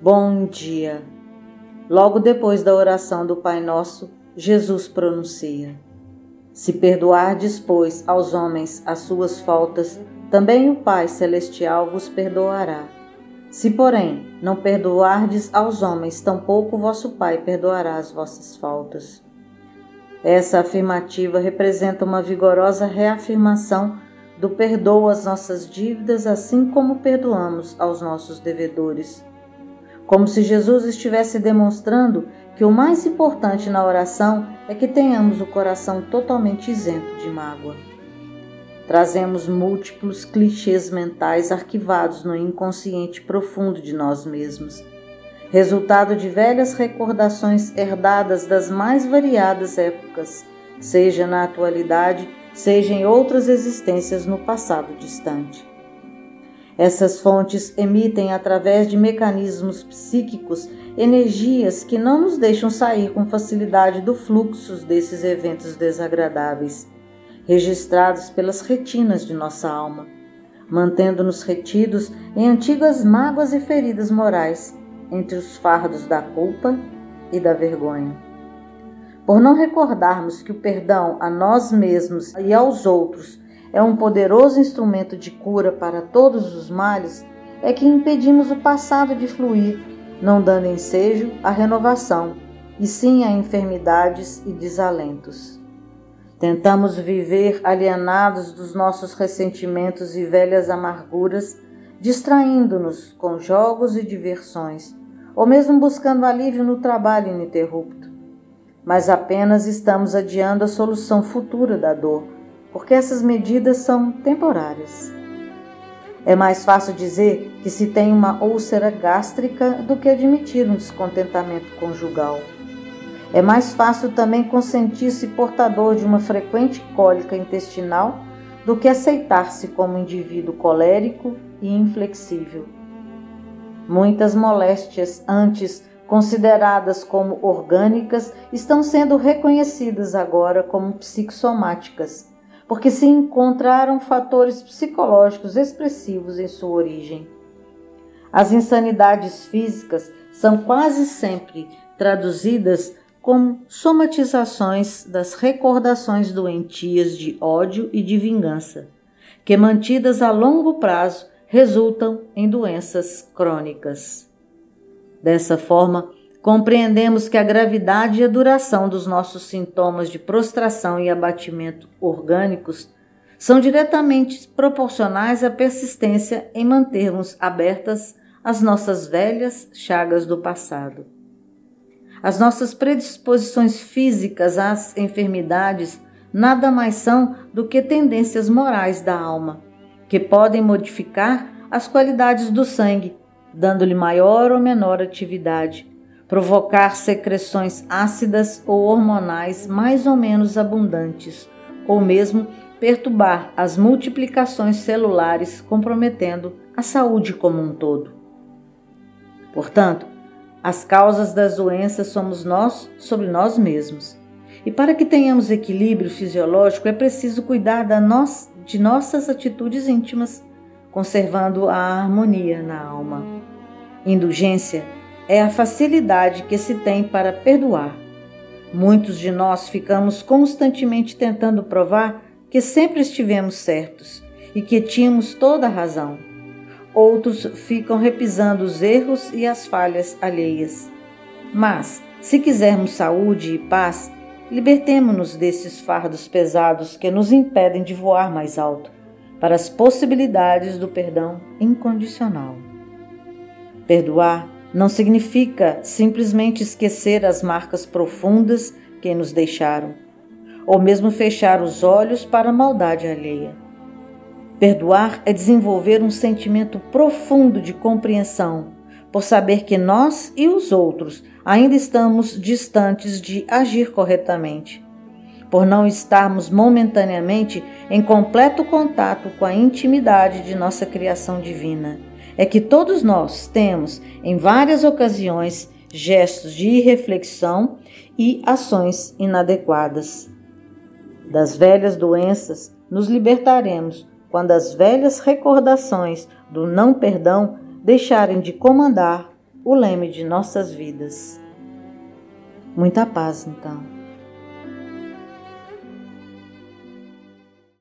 Bom dia. Logo depois da oração do Pai Nosso, Jesus pronuncia: Se perdoardes, pois, aos homens as suas faltas, também o Pai Celestial vos perdoará. Se, porém, não perdoardes aos homens, tampouco vosso Pai perdoará as vossas faltas. Essa afirmativa representa uma vigorosa reafirmação do perdoo às nossas dívidas, assim como perdoamos aos nossos devedores como se Jesus estivesse demonstrando que o mais importante na oração é que tenhamos o coração totalmente isento de mágoa. Trazemos múltiplos clichês mentais arquivados no inconsciente profundo de nós mesmos, resultado de velhas recordações herdadas das mais variadas épocas, seja na atualidade, seja em outras existências no passado distante. Essas fontes emitem, através de mecanismos psíquicos, energias que não nos deixam sair com facilidade do fluxo desses eventos desagradáveis, registrados pelas retinas de nossa alma, mantendo-nos retidos em antigas mágoas e feridas morais, entre os fardos da culpa e da vergonha. Por não recordarmos que o perdão a nós mesmos e aos outros é um poderoso instrumento de cura para todos os males, é que impedimos o passado de fluir, não dando ensejo à renovação, e sim a enfermidades e desalentos. Tentamos viver alienados dos nossos ressentimentos e velhas amarguras, distraindo-nos com jogos e diversões, ou mesmo buscando alívio no trabalho ininterrupto. Mas apenas estamos adiando a solução futura da dor porque essas medidas são temporárias. É mais fácil dizer que se tem uma úlcera gástrica do que admitir um descontentamento conjugal. É mais fácil também consentir-se portador de uma frequente cólica intestinal do que aceitar-se como indivíduo colérico e inflexível. Muitas moléstias antes consideradas como orgânicas estão sendo reconhecidas agora como psicossomáticas porque se encontraram fatores psicológicos expressivos em sua origem. As insanidades físicas são quase sempre traduzidas como somatizações das recordações doentias de ódio e de vingança, que mantidas a longo prazo resultam em doenças crônicas. Dessa forma, Compreendemos que a gravidade e a duração dos nossos sintomas de prostração e abatimento orgânicos são diretamente proporcionais à persistência em mantermos abertas as nossas velhas chagas do passado. As nossas predisposições físicas às enfermidades nada mais são do que tendências morais da alma, que podem modificar as qualidades do sangue, dando-lhe maior ou menor atividade provocar secreções ácidas ou hormonais mais ou menos abundantes, ou mesmo perturbar as multiplicações celulares, comprometendo a saúde como um todo. Portanto, as causas das doenças somos nós sobre nós mesmos. E para que tenhamos equilíbrio fisiológico é preciso cuidar da nós, de nossas atitudes íntimas, conservando a harmonia na alma. Indulgência é a facilidade que se tem para perdoar. Muitos de nós ficamos constantemente tentando provar que sempre estivemos certos e que tínhamos toda a razão. Outros ficam repisando os erros e as falhas alheias. Mas, se quisermos saúde e paz, libertemo-nos desses fardos pesados que nos impedem de voar mais alto para as possibilidades do perdão incondicional. Perdoar não significa simplesmente esquecer as marcas profundas que nos deixaram, ou mesmo fechar os olhos para a maldade alheia. Perdoar é desenvolver um sentimento profundo de compreensão, por saber que nós e os outros ainda estamos distantes de agir corretamente, por não estarmos momentaneamente em completo contato com a intimidade de nossa criação divina é que todos nós temos, em várias ocasiões, gestos de irreflexão e ações inadequadas. Das velhas doenças nos libertaremos quando as velhas recordações do não perdão deixarem de comandar o leme de nossas vidas. Muita paz, então.